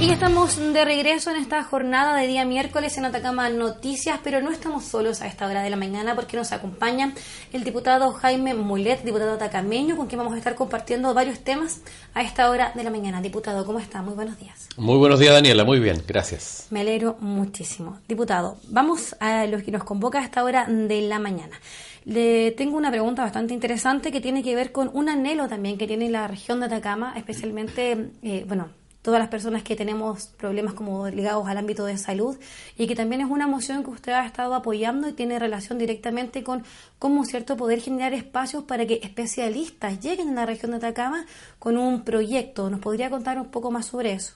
Y estamos de regreso en esta jornada de día miércoles en Atacama Noticias, pero no estamos solos a esta hora de la mañana porque nos acompaña el diputado Jaime Mulet, diputado atacameño, con quien vamos a estar compartiendo varios temas a esta hora de la mañana. Diputado, ¿cómo está? Muy buenos días. Muy buenos días, Daniela. Muy bien, gracias. Me alegro muchísimo. Diputado, vamos a lo que nos convoca a esta hora de la mañana. Le tengo una pregunta bastante interesante que tiene que ver con un anhelo también que tiene la región de Atacama, especialmente, eh, bueno, todas las personas que tenemos problemas como ligados al ámbito de salud y que también es una moción que usted ha estado apoyando y tiene relación directamente con cómo cierto poder generar espacios para que especialistas lleguen a la región de Atacama con un proyecto. ¿Nos podría contar un poco más sobre eso?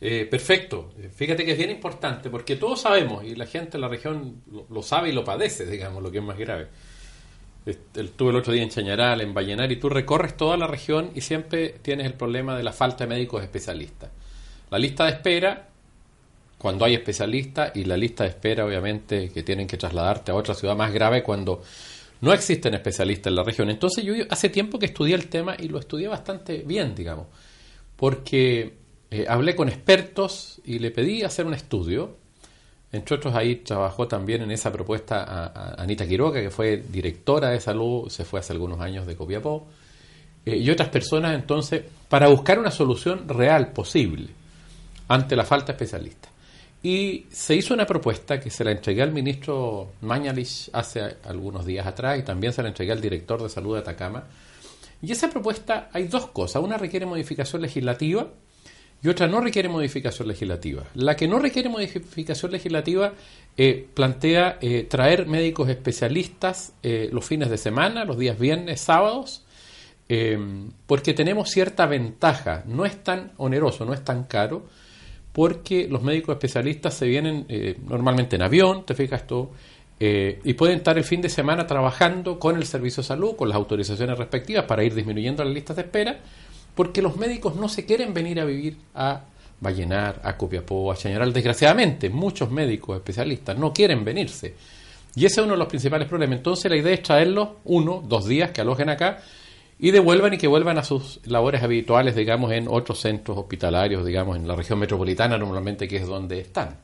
Eh, perfecto. Fíjate que es bien importante porque todos sabemos y la gente en la región lo sabe y lo padece, digamos, lo que es más grave. Estuve el otro día en Chañaral, en Vallenar, y tú recorres toda la región y siempre tienes el problema de la falta de médicos especialistas. La lista de espera, cuando hay especialistas, y la lista de espera, obviamente, que tienen que trasladarte a otra ciudad más grave cuando no existen especialistas en la región. Entonces yo hace tiempo que estudié el tema y lo estudié bastante bien, digamos, porque eh, hablé con expertos y le pedí hacer un estudio entre otros, ahí trabajó también en esa propuesta Anita Quiroga, que fue directora de salud, se fue hace algunos años de Copiapó, eh, y otras personas, entonces, para buscar una solución real, posible, ante la falta de especialistas. Y se hizo una propuesta que se la entregué al ministro Mañalich hace algunos días atrás y también se la entregué al director de salud de Atacama. Y esa propuesta hay dos cosas. Una requiere modificación legislativa y otra no requiere modificación legislativa. La que no requiere modificación legislativa eh, plantea eh, traer médicos especialistas eh, los fines de semana, los días viernes, sábados, porque tenemos cierta ventaja. No es tan oneroso, no es tan caro, porque los médicos especialistas se vienen normalmente en avión, te fijas tú, y pueden estar el fin de semana trabajando con el servicio de salud, con las autorizaciones respectivas para ir disminuyendo las listas de espera porque los médicos no se quieren venir a vivir a Vallenar, a Copiapó, a Chañaral. Desgraciadamente, muchos médicos especialistas no quieren venirse. Y ese es uno de los principales problemas. Entonces la idea es traerlos uno, dos días que alojen acá y devuelvan y que vuelvan a sus labores habituales, digamos, en otros centros hospitalarios, digamos, en la región metropolitana normalmente, que es donde están.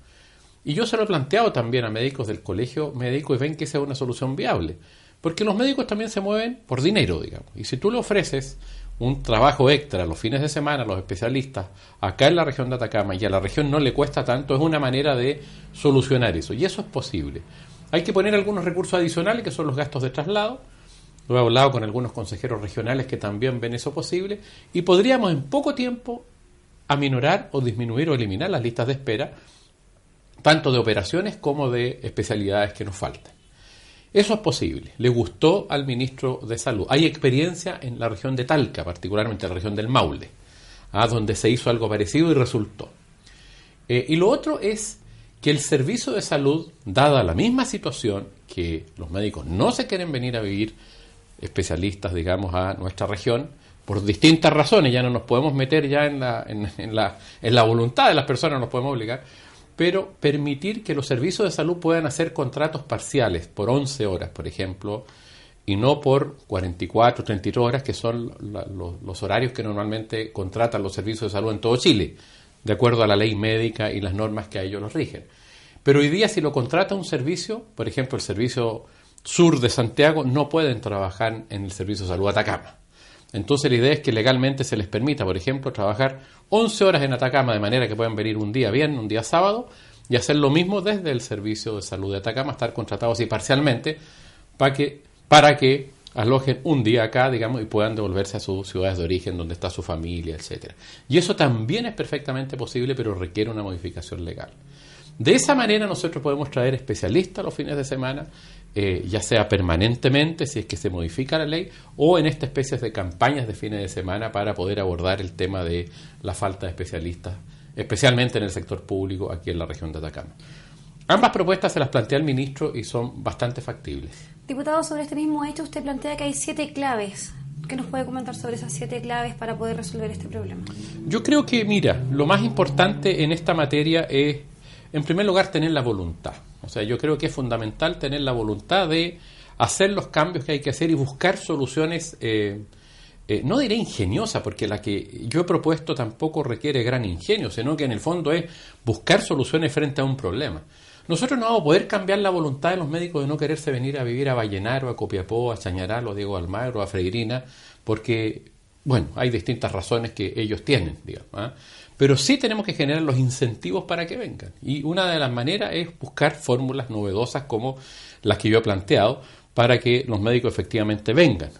Y yo se lo he planteado también a médicos del colegio médico y ven que esa es una solución viable. Porque los médicos también se mueven por dinero, digamos. Y si tú le ofreces un trabajo extra los fines de semana los especialistas acá en la región de Atacama y a la región no le cuesta tanto, es una manera de solucionar eso. Y eso es posible. Hay que poner algunos recursos adicionales que son los gastos de traslado. Lo he hablado con algunos consejeros regionales que también ven eso posible. Y podríamos en poco tiempo aminorar o disminuir o eliminar las listas de espera, tanto de operaciones como de especialidades que nos faltan. Eso es posible. Le gustó al ministro de Salud. Hay experiencia en la región de Talca, particularmente en la región del Maule, ¿ah? donde se hizo algo parecido y resultó. Eh, y lo otro es que el servicio de salud, dada la misma situación, que los médicos no se quieren venir a vivir especialistas, digamos, a nuestra región, por distintas razones, ya no nos podemos meter ya en la, en, la, en la voluntad de las personas, no nos podemos obligar, pero permitir que los servicios de salud puedan hacer contratos parciales por 11 horas, por ejemplo, y no por 44, 32 horas, que son los, los horarios que normalmente contratan los servicios de salud en todo Chile, de acuerdo a la ley médica y las normas que a ellos los rigen. Pero hoy día si lo contrata un servicio, por ejemplo el servicio sur de Santiago, no pueden trabajar en el servicio de salud Atacama. Entonces la idea es que legalmente se les permita, por ejemplo, trabajar 11 horas en Atacama de manera que puedan venir un día viernes, un día sábado y hacer lo mismo desde el servicio de salud de Atacama, estar contratados así parcialmente para que, para que alojen un día acá, digamos, y puedan devolverse a sus ciudades de origen donde está su familia, etcétera. Y eso también es perfectamente posible, pero requiere una modificación legal. De esa manera nosotros podemos traer especialistas los fines de semana, eh, ya sea permanentemente, si es que se modifica la ley, o en esta especie de campañas de fines de semana para poder abordar el tema de la falta de especialistas, especialmente en el sector público aquí en la región de Atacama. Ambas propuestas se las plantea el ministro y son bastante factibles. Diputado, sobre este mismo hecho usted plantea que hay siete claves ¿Qué nos puede comentar sobre esas siete claves para poder resolver este problema? Yo creo que, mira, lo más importante en esta materia es, en primer lugar, tener la voluntad. O sea, yo creo que es fundamental tener la voluntad de hacer los cambios que hay que hacer y buscar soluciones, eh, eh, no diré ingeniosa, porque la que yo he propuesto tampoco requiere gran ingenio, sino que en el fondo es buscar soluciones frente a un problema. Nosotros no vamos a poder cambiar la voluntad de los médicos de no quererse venir a vivir a Vallenar o a Copiapó, a Chañaral o a Diego Almagro, a Freirina, porque, bueno, hay distintas razones que ellos tienen, digamos. ¿ah? Pero sí tenemos que generar los incentivos para que vengan. Y una de las maneras es buscar fórmulas novedosas como las que yo he planteado para que los médicos efectivamente vengan.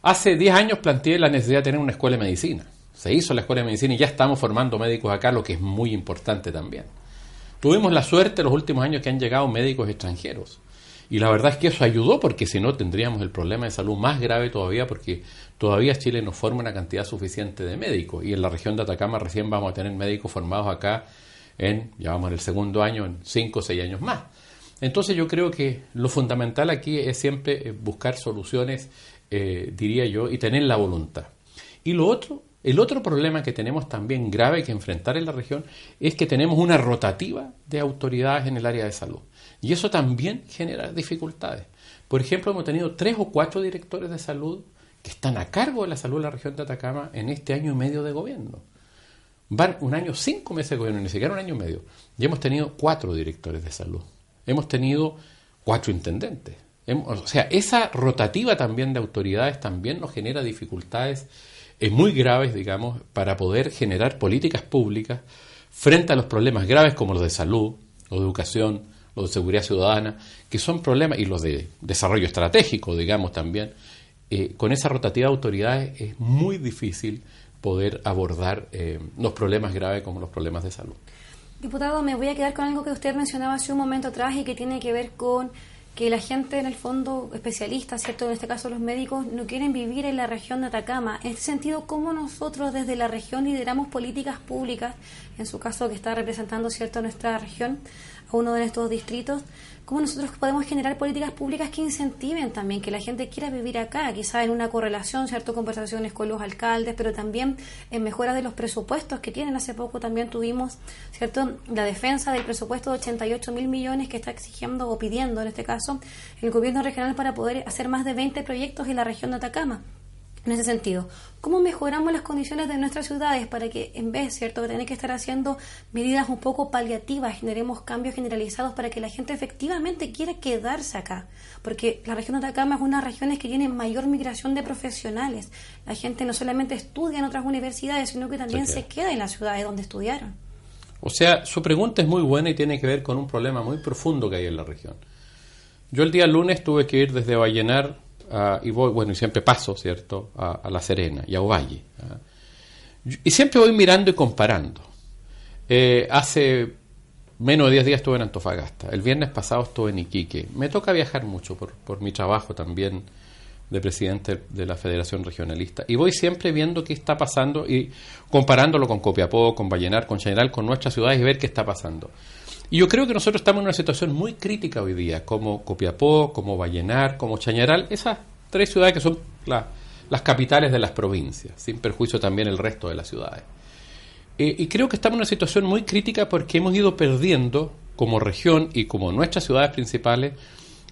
Hace 10 años planteé la necesidad de tener una escuela de medicina. Se hizo la escuela de medicina y ya estamos formando médicos acá, lo que es muy importante también. Tuvimos la suerte los últimos años que han llegado médicos extranjeros. Y la verdad es que eso ayudó porque si no tendríamos el problema de salud más grave todavía porque todavía Chile no forma una cantidad suficiente de médicos. Y en la región de Atacama recién vamos a tener médicos formados acá en, ya vamos en el segundo año, en cinco o seis años más. Entonces yo creo que lo fundamental aquí es siempre eh, buscar soluciones, eh, diría yo, y tener la voluntad. Y lo otro el otro problema que tenemos también grave que enfrentar en la región es que tenemos una rotativa de autoridades en el área de salud. Y eso también genera dificultades. Por ejemplo, hemos tenido tres o cuatro directores de salud que están a cargo de la salud de la región de Atacama en este año y medio de gobierno. Van un año, cinco meses de gobierno, ni siquiera un año y medio. Y hemos tenido cuatro directores de salud. Hemos tenido cuatro intendentes. o sea, esa rotativa también de autoridades también nos genera dificultades es muy graves, digamos, para poder generar políticas públicas frente a los problemas graves como los de salud, los de educación, los de seguridad ciudadana, que son problemas, y los de desarrollo estratégico, digamos también, eh, con esa rotativa de autoridades es muy difícil poder abordar eh, los problemas graves como los problemas de salud. Diputado, me voy a quedar con algo que usted mencionaba hace un momento atrás y que tiene que ver con que la gente en el fondo especialista, ¿cierto? En este caso los médicos, no quieren vivir en la región de Atacama. En este sentido, ¿cómo nosotros desde la región lideramos políticas públicas, en su caso que está representando, ¿cierto?, nuestra región, a uno de estos distritos, cómo nosotros podemos generar políticas públicas que incentiven también que la gente quiera vivir acá, quizá en una correlación, ¿cierto?, conversaciones con los alcaldes, pero también en mejora de los presupuestos que tienen. Hace poco también tuvimos, ¿cierto?, la defensa del presupuesto de 88 mil millones que está exigiendo o pidiendo, en este caso, el gobierno regional para poder hacer más de 20 proyectos en la región de Atacama en ese sentido. ¿Cómo mejoramos las condiciones de nuestras ciudades para que en vez, cierto, de tener que estar haciendo medidas un poco paliativas, generemos cambios generalizados para que la gente efectivamente quiera quedarse acá? Porque la región de Atacama es una de las regiones que tiene mayor migración de profesionales. La gente no solamente estudia en otras universidades, sino que también se queda en las ciudades donde estudiaron. O sea, su pregunta es muy buena y tiene que ver con un problema muy profundo que hay en la región. Yo el día lunes tuve que ir desde Vallenar y voy, bueno, y siempre paso, ¿cierto?, a, La Serena y a Ovalle. Y siempre voy mirando y comparando. Eh, hace menos de 10 días estuve en Antofagasta. El viernes pasado estuve en Iquique. Me toca viajar mucho por, por mi trabajo también de presidente de la Federación Regionalista. Y voy siempre viendo qué está pasando y comparándolo con Copiapó, con Vallenar, con General, con nuestras ciudades y ver qué está pasando. Y yo creo que nosotros estamos en una situación muy crítica hoy día, como Copiapó, como Vallenar, como Chañaral, esas tres ciudades que son las capitales de las provincias, sin perjuicio también el resto de las ciudades. Eh, y creo que estamos en una situación muy crítica porque hemos ido perdiendo como región y como nuestras ciudades principales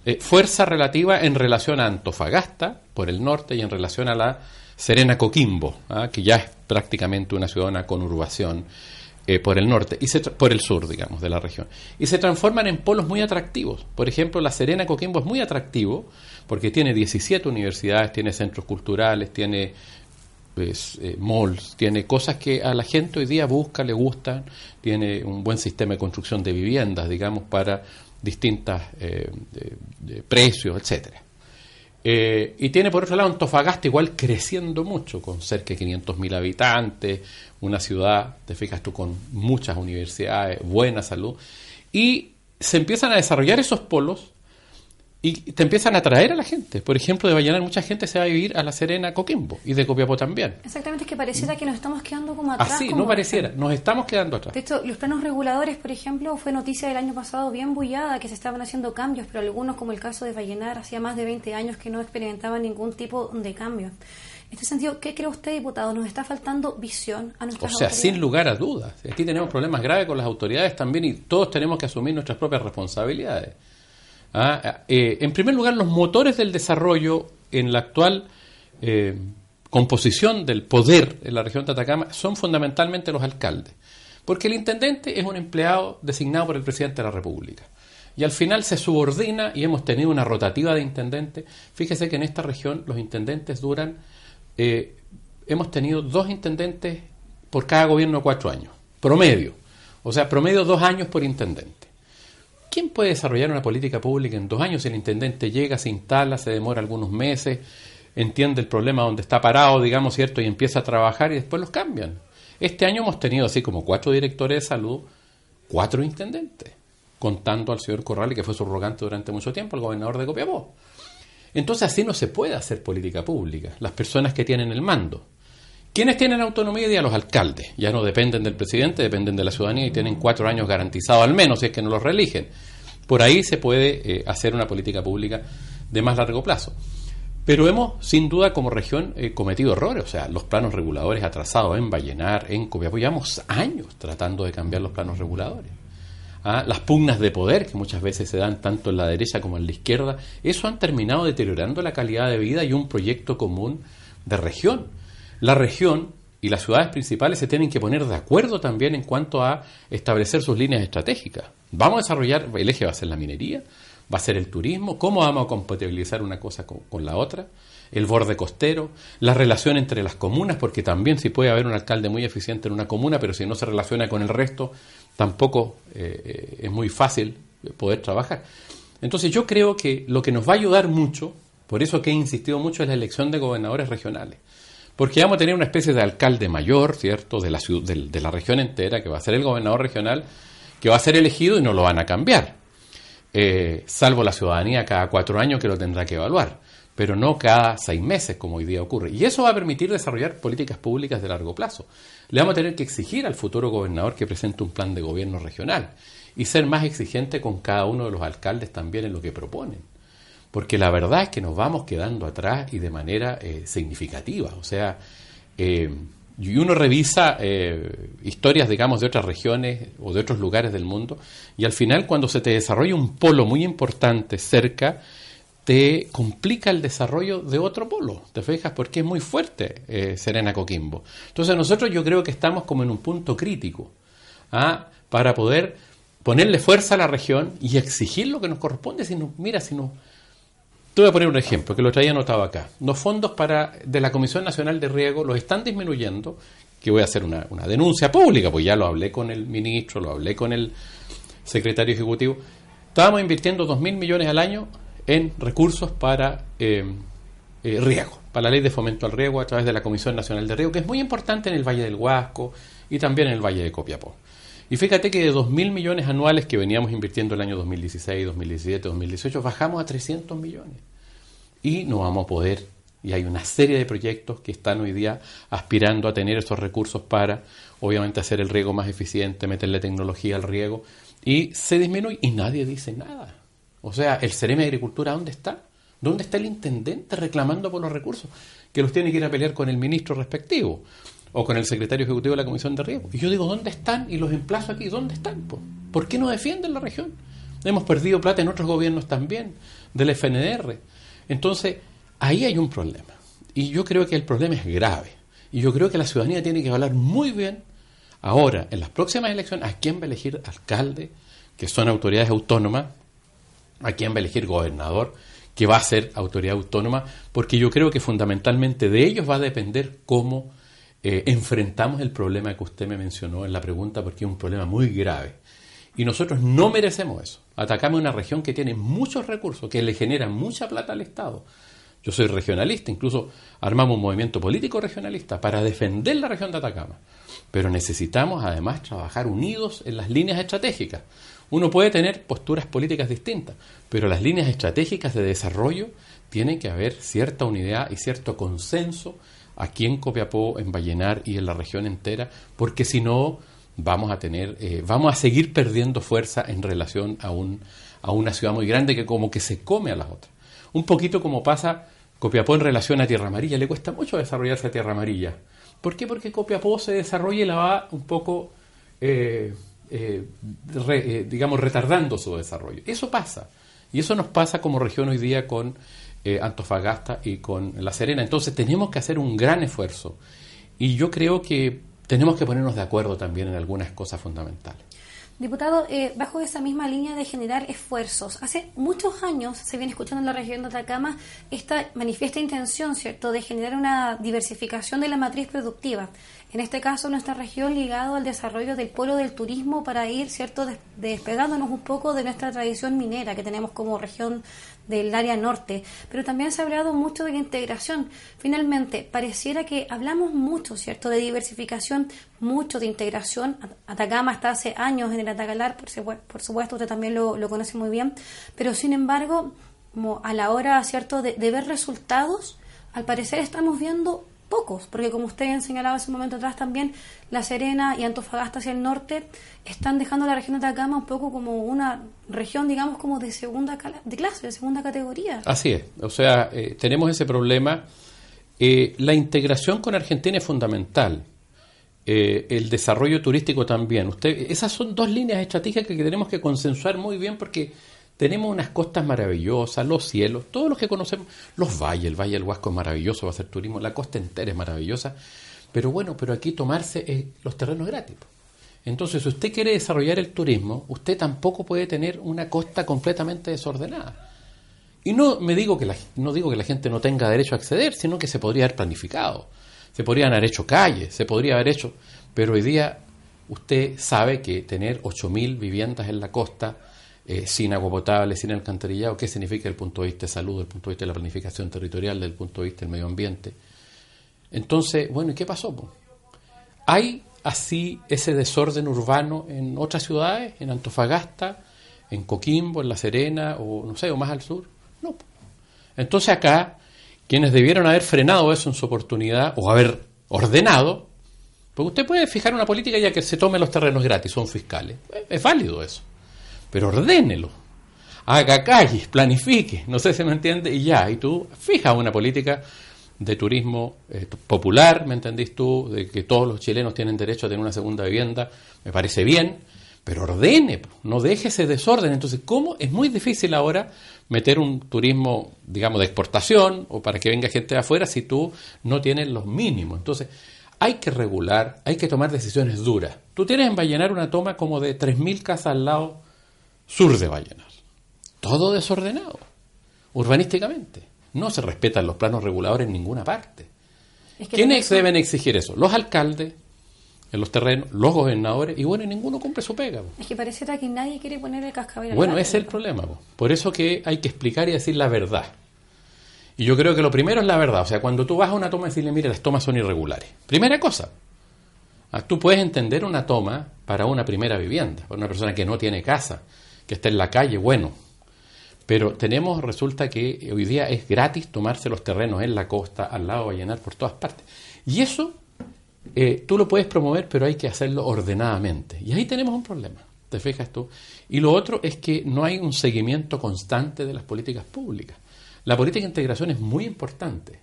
eh, fuerza relativa en relación a Antofagasta por el norte y en relación a la Serena Coquimbo, ¿ah? que ya es prácticamente una ciudad, una conurbación. Eh, por el norte, y por el sur, digamos, de la región. Y se transforman en polos muy atractivos. Por ejemplo, la Serena Coquimbo es muy atractivo porque tiene 17 universidades, tiene centros culturales, tiene pues, eh, malls, tiene cosas que a la gente hoy día busca, le gustan, tiene un buen sistema de construcción de viviendas, digamos, para distintos eh, precios, etcétera. Eh, y tiene por otro lado Antofagasta igual creciendo mucho, con cerca de 500.000 habitantes, una ciudad, te fijas tú, con muchas universidades, buena salud. Y se empiezan a desarrollar esos polos y te empiezan a atraer a la gente. Por ejemplo, de Vallenar mucha gente se va a vivir a La Serena, Coquimbo, y de Copiapó también. Exactamente, es que pareciera que nos estamos quedando como atrás. Así, no pareciera, nos estamos quedando atrás. De hecho, los planos reguladores, por ejemplo, fue noticia del año pasado bien bullada que se estaban haciendo cambios, pero algunos, como el caso de Vallenar, hacía más de 20 años que no experimentaban ningún tipo de cambio. En este sentido, ¿qué cree usted, diputado? ¿Nos está faltando visión a O nuestras sea, autoridades? sin lugar a dudas. Aquí tenemos problemas graves con las autoridades también y todos tenemos que asumir nuestras propias responsabilidades. Ah, eh, en primer lugar, los motores del desarrollo en la actual eh, composición del poder en la región de Atacama son fundamentalmente los alcaldes. Porque el intendente es un empleado designado por el presidente de la República. Y al final se subordina y hemos tenido una rotativa de intendentes. Fíjese que en esta región los intendentes duran, eh, hemos tenido dos intendentes por cada gobierno cuatro años, promedio. O sea, promedio dos años por intendente. ¿Quién puede desarrollar una política pública en dos años si el intendente llega, se instala, se demora algunos meses, entiende el problema donde está parado, digamos, ¿cierto? Y empieza a trabajar y después los cambian. Este año hemos tenido así como cuatro directores de salud, cuatro intendentes, contando al señor Corrales, que fue subrogante durante mucho tiempo, el gobernador de Copiapó. Entonces así no se puede hacer política pública. Las personas que tienen el mando. ¿Quiénes tienen autonomía? Día los alcaldes. Ya no dependen del presidente, dependen de la ciudadanía y tienen cuatro años garantizados al menos, si es que no los reeligen. Por ahí se puede eh, hacer una política pública de más largo plazo. Pero hemos, sin duda, como región eh, cometido errores. O sea, los planos reguladores atrasados en Vallenar, en Copiapó. Llevamos años tratando de cambiar los planos reguladores. Ah, las pugnas de poder que muchas veces se dan tanto en la derecha como en la izquierda, eso han terminado deteriorando la calidad de vida y un proyecto común de región. La región y las ciudades principales se tienen que poner de acuerdo también en cuanto a establecer sus líneas estratégicas. Vamos a desarrollar, el eje va a ser la minería, va a ser el turismo, cómo vamos a compatibilizar una cosa con, la otra, el borde costero, la relación entre las comunas, porque también si puede haber un alcalde muy eficiente en una comuna, pero si no se relaciona con el resto, tampoco eh, es muy fácil poder trabajar. Entonces yo creo que lo que nos va a ayudar mucho, por eso que he insistido mucho, es la elección de gobernadores regionales. Porque vamos a tener una especie de alcalde mayor, ¿cierto?, de la, ciudad, de, la región entera, que va a ser el gobernador regional, que va a ser elegido y no lo van a cambiar. Eh, salvo la ciudadanía cada cuatro años que lo tendrá que evaluar, pero no cada seis meses como hoy día ocurre. Y eso va a permitir desarrollar políticas públicas de largo plazo. Le vamos a tener que exigir al futuro gobernador que presente un plan de gobierno regional y ser más exigente con cada uno de los alcaldes también en lo que proponen. Porque la verdad es que nos vamos quedando atrás y de manera eh, significativa. O sea, eh, y uno revisa eh, historias, digamos, de otras regiones o de otros lugares del mundo, y al final cuando se te desarrolla un polo muy importante cerca, te complica el desarrollo de otro polo, ¿te fijas? Porque es muy fuerte Serena Coquimbo. Entonces nosotros yo creo que estamos como en un punto crítico ¿ah? para poder ponerle fuerza a la región y exigir lo que nos corresponde. Si no, mira, si no... Te voy a poner un ejemplo que lo traía anotado acá. Los fondos para de la Comisión Nacional de Riego los están disminuyendo, que voy a hacer una, una denuncia pública, pues ya lo hablé con el ministro, lo hablé con el secretario ejecutivo. Estábamos invirtiendo 2.000 millones al año en recursos para eh, eh, riego, para la ley de fomento al riego a través de la Comisión Nacional de Riego, que es muy importante en el Valle del Huasco y también en el Valle de Copiapó. Y fíjate que de 2.000 millones anuales que veníamos invirtiendo el año 2016, 2017, 2018, bajamos a 300 millones. Y no vamos a poder, y hay una serie de proyectos que están hoy día aspirando a tener esos recursos para, obviamente, hacer el riego más eficiente, meterle tecnología al riego, y se disminuye y nadie dice nada. O sea, el Cereme de Agricultura, ¿dónde está? ¿Dónde está el intendente reclamando por los recursos? Que los tiene que ir a pelear con el ministro respectivo o con el secretario ejecutivo de la Comisión de Riego. Y yo digo, ¿dónde están? Y los emplazo aquí, ¿dónde están? po? ¿Por qué no defienden la región? Hemos perdido plata en otros gobiernos también, del FNDR. Entonces, ahí hay un problema. Y yo creo que el problema es grave. Y yo creo que la ciudadanía tiene que hablar muy bien ahora, en las próximas elecciones, a quién va a elegir alcalde, que son autoridades autónomas, a quién va a elegir gobernador, que va a ser autoridad autónoma, porque yo creo que fundamentalmente de ellos va a depender cómo eh, enfrentamos el problema que usted me mencionó en la pregunta, porque es un problema muy grave. Y nosotros no merecemos eso. Atacamos una región que tiene muchos recursos, que le genera mucha plata al Estado. Yo soy regionalista, incluso armamos un movimiento político regionalista para defender la región de Atacama. Pero necesitamos además trabajar unidos en las líneas estratégicas. Uno puede tener posturas políticas distintas, pero las líneas estratégicas de desarrollo tienen que haber cierta unidad y cierto consenso aquí en Copiapó, en Vallenar y en la región entera, porque si no vamos a tener, eh, vamos a seguir perdiendo fuerza en relación a, un, a una ciudad muy grande que como que se come a las otras. Un poquito como pasa Copiapó en relación a Tierra Amarilla le cuesta mucho desarrollarse a Tierra Amarilla. ¿Por qué? Porque Copiapó se desarrolla y la va un poco, eh, eh, re- digamos, retardando su desarrollo. Eso pasa. Y eso nos pasa como región hoy día con eh, Antofagasta y con La Serena. Entonces tenemos que hacer un gran esfuerzo. Y yo creo que tenemos que ponernos de acuerdo también en algunas cosas fundamentales. Diputado, eh, bajo esa misma línea de generar esfuerzos, hace muchos años se viene escuchando en la región de Atacama esta manifiesta intención, ¿cierto?, de generar una diversificación de la matriz productiva. En este caso, nuestra región ligado al desarrollo del polo del turismo para ir, ¿cierto?, des- despegándonos un poco de nuestra tradición minera que tenemos como región del área norte. Pero también se ha hablado mucho de la integración. Finalmente, pareciera que hablamos mucho, ¿cierto?, de diversificación, mucho de integración. At- Atacama está hace años en el Atacalar, por, por supuesto, usted también lo, conoce muy bien. Pero, sin embargo, a la hora, ¿cierto?, de ver resultados, al parecer estamos viendo pocos, porque como usted ha señalado hace un momento atrás también, La Serena y Antofagasta hacia el norte están dejando la región de Atacama un poco como una región, digamos, como de segunda de clase, de segunda categoría. Así es, o sea, eh, tenemos ese problema. Eh, la integración con Argentina es fundamental. Eh, el desarrollo turístico también. Usted, esas son dos líneas estratégicas que tenemos que consensuar muy bien porque tenemos unas costas maravillosas, los cielos, todos los que conocemos, los valles, el Valle del Huasco es maravilloso, va a ser turismo, la costa entera es maravillosa, pero bueno, pero aquí tomarse eh, los terrenos gratis. Entonces, si usted quiere desarrollar el turismo, usted tampoco puede tener una costa completamente desordenada. Y no me digo que la, no digo que la gente no tenga derecho a acceder, sino que se podría haber planificado. Se podrían haber hecho calles, se podría haber hecho, pero hoy día usted sabe que tener 8.000 viviendas en la costa eh, sin agua potable, sin alcantarillado, ¿qué significa desde el punto de vista de salud, el punto de vista de la planificación territorial, desde el punto de vista del medio ambiente? Entonces, bueno, ¿y qué pasó? ¿Hay así ese desorden urbano en otras ciudades, en Antofagasta, en Coquimbo, en La Serena, o no sé, o más al sur? No. Entonces acá, quienes debieron haber frenado eso en su oportunidad, o haber ordenado, porque usted puede fijar una política ya que se tome los terrenos gratis, son fiscales. Es- Es válido eso. Pero ordénelo. Haga calles, planifique, no sé si me entiende, y ya, y tú fija una política de turismo eh, popular, ¿me entendís tú? De que todos los chilenos tienen derecho a tener una segunda vivienda, me parece bien, pero ordene, no deje ese desorden. Entonces, ¿cómo? Es muy difícil ahora meter un turismo, digamos, de exportación o para que venga gente de afuera si tú no tienes los mínimos. Entonces, hay que regular, hay que tomar decisiones duras. Tú tienes en Vallenar una toma como de 3.000 casas al lado sur de Vallenar. Todo desordenado, urbanísticamente. No se respetan los planos reguladores en ninguna parte. Es que ¿Quiénes deben exigir eso? Los alcaldes en los terrenos, los gobernadores, y bueno, y ninguno cumple su pega. po. Es que pareciera que nadie quiere poner el cascabel. Bueno, ese es el problema. po. Por eso que hay que explicar y decir la verdad. Y yo creo que lo primero es la verdad. O sea, cuando tú vas a una toma y decirle, mire, las tomas son irregulares. Primera cosa. Ah, Tú puedes entender una toma para una primera vivienda, para una persona que no tiene casa, que está en la calle, bueno. Pero tenemos, resulta que hoy día es gratis tomarse los terrenos en la costa, al lado Vallenar, por todas partes. Y eso eh, tú lo puedes promover, pero hay que hacerlo ordenadamente. Y ahí tenemos un problema, ¿te fijas tú? Y lo otro es que no hay un seguimiento constante de las políticas públicas. La política de integración es muy importante.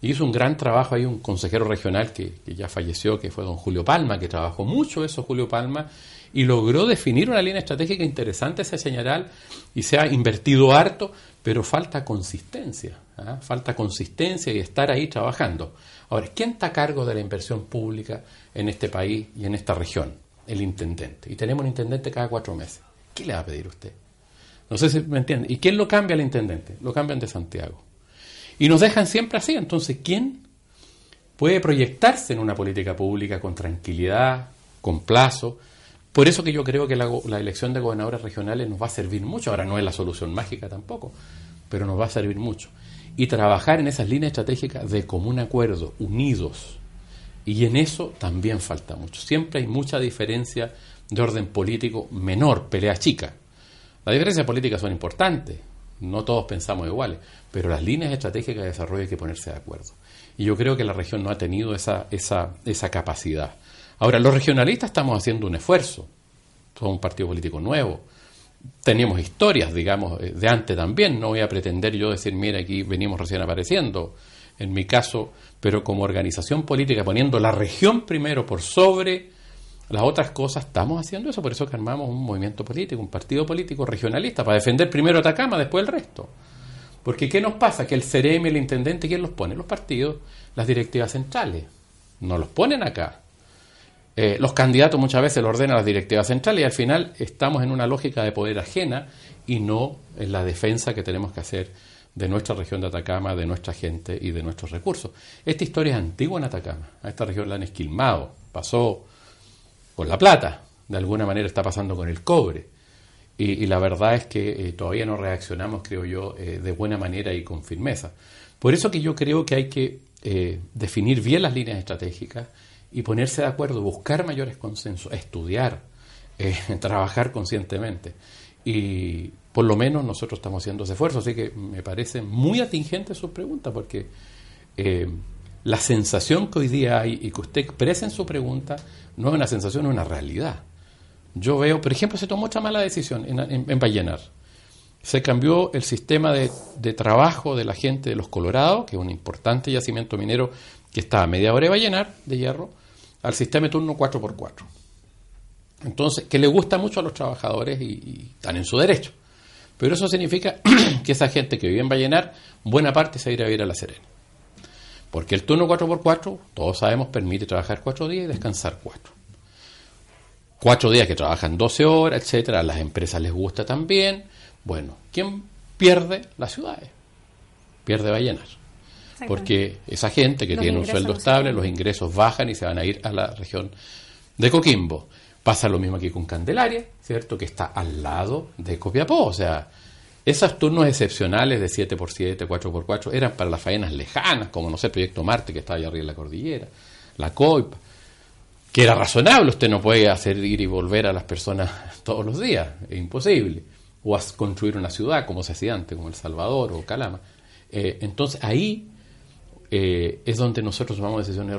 Y hizo un gran trabajo ahí un consejero regional que ya falleció, que fue don Julio Palma, que trabajó mucho eso, Julio Palma, y logró definir una línea estratégica interesante ese señalar y se ha invertido harto, pero falta consistencia, ¿ah? falta consistencia y estar ahí trabajando. Ahora, ¿quién está a cargo de la inversión pública en este país y en esta región? El intendente. Y tenemos un intendente cada cuatro meses. ¿Qué le va a pedir usted? No sé si me entiende. ¿Y quién lo cambia al intendente? Lo cambian de Santiago. Y nos dejan siempre así. Entonces, ¿quién puede proyectarse en una política pública con tranquilidad, con plazo? Por eso que yo creo que la, elección de gobernadores regionales nos va a servir mucho. Ahora no es la solución mágica tampoco, pero nos va a servir mucho. Y trabajar en esas líneas estratégicas de común acuerdo, unidos. Y en eso también falta mucho. Siempre hay mucha diferencia de orden político menor, pelea chica. Las diferencias políticas son importantes, no todos pensamos iguales, pero las líneas estratégicas de desarrollo hay que ponerse de acuerdo. Y yo creo que la región no ha tenido esa, esa, esa capacidad. Ahora, los regionalistas estamos haciendo un esfuerzo, somos un partido político nuevo, teníamos historias, digamos, eh, de antes también. No voy a pretender yo decir, mira, aquí venimos recién apareciendo, en mi caso, pero como organización política, poniendo la región primero por sobre las otras cosas, estamos haciendo eso. Por eso que armamos un movimiento político, un partido político regionalista, para defender primero Atacama, después el resto. Porque ¿qué nos pasa? Que el CEREM, el intendente, ¿quién los pone? Los partidos, las directivas centrales. No los ponen acá. Eh, los candidatos muchas veces lo ordenan las directivas centrales y al final estamos en una lógica de poder ajena y no en la defensa que tenemos que hacer de nuestra región de Atacama, de nuestra gente y de nuestros recursos. Esta historia es antigua en Atacama. A esta región la han esquilmado. Pasó con la plata. De alguna manera está pasando con el cobre. Y, la verdad es que eh, todavía no reaccionamos, creo yo, eh, de buena manera y con firmeza. Por eso que yo creo que hay que definir bien las líneas estratégicas, y ponerse de acuerdo, buscar mayores consensos, estudiar, eh, trabajar conscientemente. Y por lo menos nosotros estamos haciendo ese esfuerzo, así que me parece muy atingente su pregunta, porque eh, la sensación que hoy día hay y que usted expresa en su pregunta no es una sensación, es una realidad. Yo veo, por ejemplo, se tomó otra mala decisión en, en, Vallenar. Se cambió el sistema de, de, trabajo de la gente de los Colorados, que es un importante yacimiento minero que está a media hora de Vallenar, de hierro, al sistema de turno 4x4. Entonces, que le gusta mucho a los trabajadores y, están en su derecho. Pero eso significa que esa gente que vive en Vallenar, buena parte se irá a ir a La Serena. Porque el turno 4x4, todos sabemos, permite trabajar 4 días y descansar 4. 4 días que trabajan 12 horas, etcétera, a las empresas les gusta también. Bueno, ¿quién pierde? Las ciudades. Pierde Vallenar. Porque esa gente que tiene un sueldo estable, los ingresos bajan y se van a ir a la región de Coquimbo. Pasa lo mismo aquí con Candelaria, ¿cierto? Que está al lado de Copiapó. O sea, esos turnos excepcionales de 7x7, 4x4 eran para las faenas lejanas, como no sé, Proyecto Marte, que estaba allá arriba en la cordillera, la COIP, que era razonable. Usted no puede hacer ir y volver a las personas todos los días, es imposible. O a construir una ciudad como se hacía antes, como El Salvador o Calama. Eh, entonces ahí eh, es donde nosotros tomamos decisiones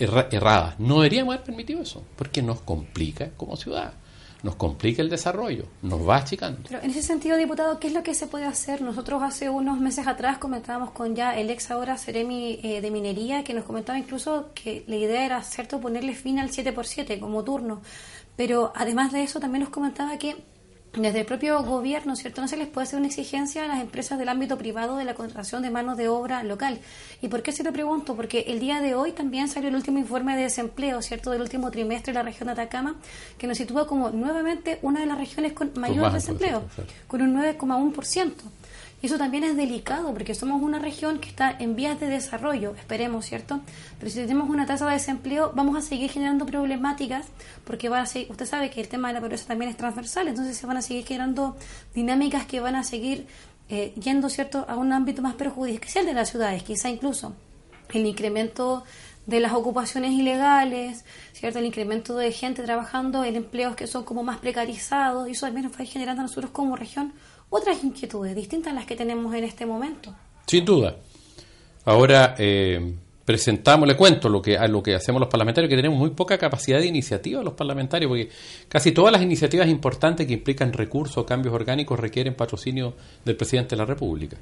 erradas. No deberíamos haber permitido eso, porque nos complica como ciudad, nos complica el desarrollo, nos va achicando. Pero en ese sentido, diputado, ¿qué es lo que se puede hacer? Nosotros hace unos meses atrás comentábamos con ya el ex ahora Ceremi eh, de Minería, que nos comentaba incluso que la idea era, ¿cierto?, ponerle fin al 7x7 como turno. Pero además de eso, también nos comentaba que desde el propio gobierno, ¿cierto? No se les puede hacer una exigencia a las empresas del ámbito privado de la contratación de manos de obra local. ¿Y por qué se lo pregunto? Porque el día de hoy también salió el último informe de desempleo, ¿cierto? Del último trimestre de la región de Atacama, que nos sitúa como nuevamente una de las regiones con mayor desempleo, con un 9,1%. Eso también es delicado porque somos una región que está en vías de desarrollo, esperemos, ¿cierto? Pero si tenemos una tasa de desempleo, vamos a seguir generando problemáticas porque va a seguir, usted sabe que el tema de la pobreza también es transversal, entonces se van a seguir generando dinámicas que van a seguir eh, yendo, ¿cierto?, a un ámbito más perjudicial de las ciudades, quizá incluso el incremento de las ocupaciones ilegales, ¿cierto? El incremento de gente trabajando en empleos que son como más precarizados, y eso también nos va generando a nosotros como región otras inquietudes distintas a las que tenemos en este momento. Sin duda. Ahora eh, presentamos, le cuento lo que, a lo que hacemos los parlamentarios, que tenemos muy poca capacidad de iniciativa los parlamentarios, porque casi todas las iniciativas importantes que implican recursos o cambios orgánicos requieren patrocinio del presidente de la República.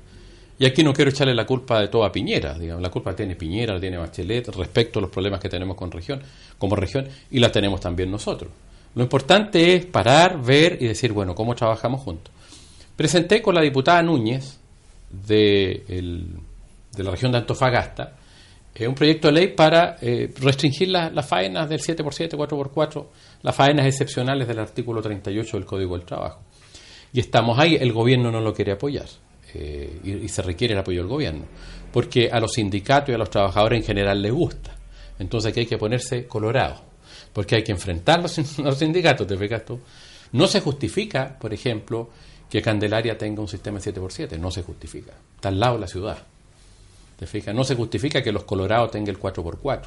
Y aquí no quiero echarle la culpa de todo a Piñera, digamos, la culpa tiene Piñera, la tiene Bachelet respecto a los problemas que tenemos con región, como región, y la tenemos también nosotros. Lo importante es parar, ver y decir, bueno, ¿cómo trabajamos juntos? Presenté con la diputada Núñez de, la región de Antofagasta eh, un proyecto de ley para eh, restringir las faenas del 7x7, 4x4, las faenas excepcionales del artículo 38 del Código del Trabajo. Y estamos ahí, el gobierno no lo quiere apoyar eh, y, se requiere el apoyo del gobierno, porque a los sindicatos y a los trabajadores en general les gusta. Entonces aquí hay que ponerse colorado, porque hay que enfrentar los, los sindicatos, ¿te fijas? No se justifica, por ejemplo, que Candelaria tenga un sistema 7x7. No se justifica. Está al lado de la ciudad. ¿Te fijas? No se justifica que los Colorados tengan el 4x4.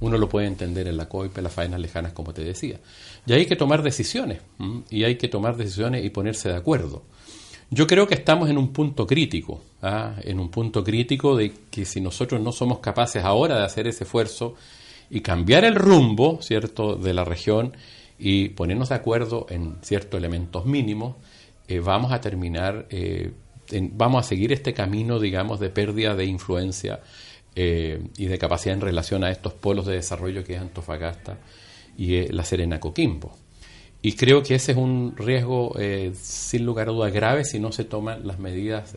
Uno lo puede entender en la COIP, en las faenas lejanas, como te decía. Y hay que tomar decisiones. Y hay que tomar decisiones y ponerse de acuerdo. Yo creo que estamos en un punto crítico, ¿ah? en un punto crítico de que si nosotros no somos capaces ahora de hacer ese esfuerzo y cambiar el rumbo, ¿cierto?, de la región y ponernos de acuerdo en ciertos elementos mínimos, eh, vamos a terminar, eh, vamos a seguir este camino, digamos, de pérdida de influencia eh, y de capacidad en relación a estos polos de desarrollo que es Antofagasta y la Serena Coquimbo. Y creo que ese es un riesgo, sin lugar a dudas, grave si no se toman las medidas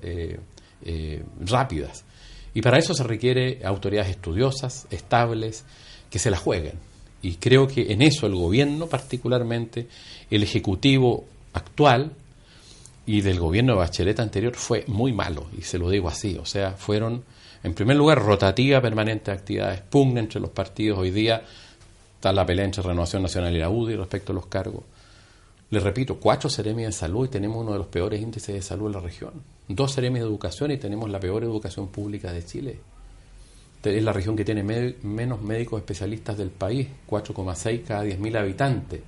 rápidas. Y para eso se requiere autoridades estudiosas, estables, que se la jueguen. Y creo que en eso el gobierno, particularmente, el ejecutivo actual y del gobierno de Bachelet anterior fue muy malo, y se lo digo así. O sea, fueron, en primer lugar, rotativa permanente de actividades, pugna entre los partidos. Hoy día está la pelea entre Renovación Nacional y la UDI respecto a los cargos. Les repito, cuatro seremias de salud y tenemos uno de los peores índices de salud en la región. Dos seremias de educación y tenemos la peor educación pública de Chile. Es la región que tiene me- menos médicos especialistas del país, 4,6 cada 10.000 habitantes.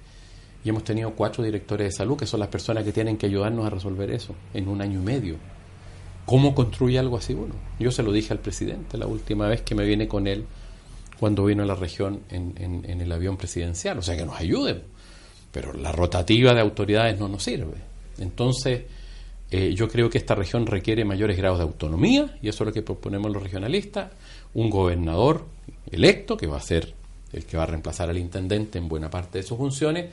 Y hemos tenido cuatro directores de salud, que son las personas que tienen que ayudarnos a resolver eso en un año y medio. ¿Cómo construye algo así uno? Yo se lo dije al presidente la última vez que me viene con él cuando vino a la región en, en- en el avión presidencial. O sea, que nos ayuden. Pero la rotativa de autoridades no nos sirve. Entonces, eh, yo creo que esta región requiere mayores grados de autonomía, y eso es lo que proponemos los regionalistas. Un gobernador electo, que va a ser el que va a reemplazar al intendente en buena parte de sus funciones,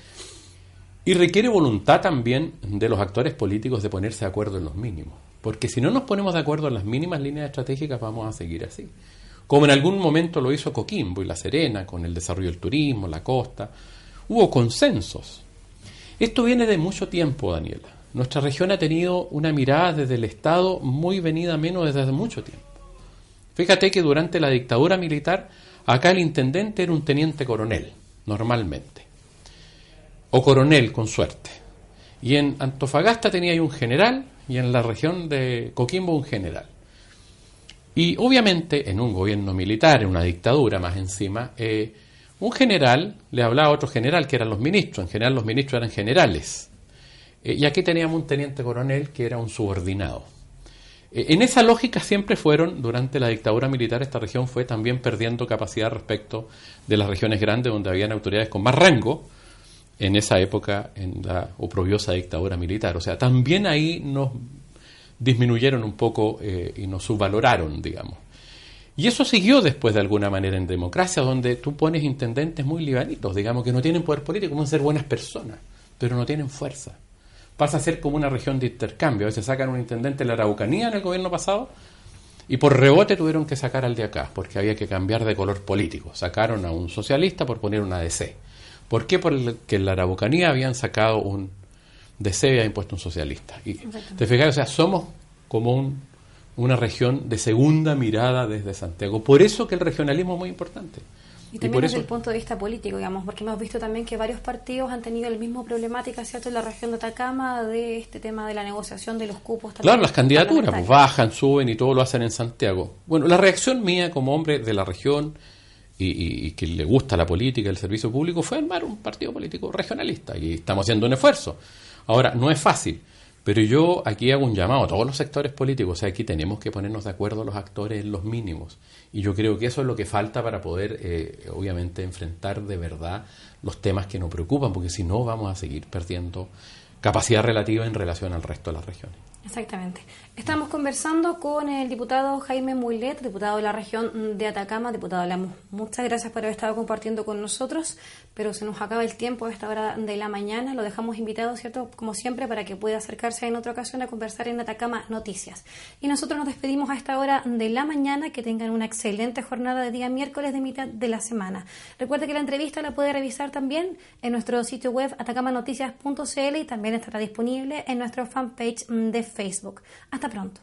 y requiere voluntad también de los actores políticos de ponerse de acuerdo en los mínimos. Porque si no nos ponemos de acuerdo en las mínimas líneas estratégicas, vamos a seguir así. Como en algún momento lo hizo Coquimbo y La Serena, con el desarrollo del turismo, la costa. Hubo consensos. Esto viene de mucho tiempo, Daniela. Nuestra región ha tenido una mirada desde el Estado muy venida menos desde hace mucho tiempo. Fíjate que durante la dictadura militar, acá el intendente era un teniente coronel, normalmente o coronel con suerte. Y en Antofagasta tenía ahí un general y en la región de Coquimbo un general. Y obviamente en un gobierno militar, en una dictadura más encima, eh, un general le hablaba a otro general que eran los ministros. En general los ministros eran generales. Eh, y aquí teníamos un teniente coronel que era un subordinado. Eh, En esa lógica siempre fueron, durante la dictadura militar, esta región fue también perdiendo capacidad respecto de las regiones grandes donde habían autoridades con más rango, en esa época en la oprobiosa dictadura militar. O sea, también ahí nos disminuyeron un poco eh, y nos subvaloraron, digamos. Y eso siguió después de alguna manera en democracia, donde tú pones intendentes muy libanitos, digamos, que no tienen poder político, pueden ser buenas personas, pero no tienen fuerza. Pasa a ser como una región de intercambio. A veces sacan un intendente de la Araucanía en el gobierno pasado y por rebote tuvieron que sacar al de acá, porque había que cambiar de color político. Sacaron a un socialista por poner una DC. ¿Por qué? Porque en la Araucanía habían sacado un DC y habían impuesto un socialista. Y te fijas, o sea, somos como un- una región de segunda mirada desde Santiago. Por eso que el regionalismo es muy importante. Y Y también por desde eso el punto de vista político, digamos, porque hemos visto también que varios partidos han tenido la misma problemática, ¿cierto?, en la región de Atacama de este tema de la negociación de los cupos. también Claro, las candidaturas pues, bajan, suben y todo lo hacen en Santiago. Bueno, la reacción mía como hombre de la región y, y- que le gusta la política, el servicio público, fue armar un partido político regionalista y estamos haciendo un esfuerzo. Ahora, no es fácil, pero yo aquí hago un llamado a todos los sectores políticos, o sea, aquí tenemos que ponernos de acuerdo los actores en los mínimos. Y yo creo que eso es lo que falta para poder, eh, obviamente, enfrentar de verdad los temas que nos preocupan, porque si no vamos a seguir perdiendo capacidad relativa en relación al resto de las regiones. Exactamente. Estamos conversando con el diputado Jaime Muilet, diputado de la región de Atacama. Diputado Lamos, muchas gracias por haber estado compartiendo con nosotros, pero se nos acaba el tiempo a esta hora de la mañana. Lo dejamos invitado, ¿cierto? Como siempre, para que pueda acercarse en otra ocasión a conversar en Atacama Noticias. Y nosotros nos despedimos a esta hora de la mañana. Que tengan una excelente jornada de día miércoles de mitad de la semana. Recuerde que la entrevista la puede revisar también en nuestro sitio web atacamanoticias.cl y también estará disponible en nuestra fanpage de Facebook. Hasta está pronto.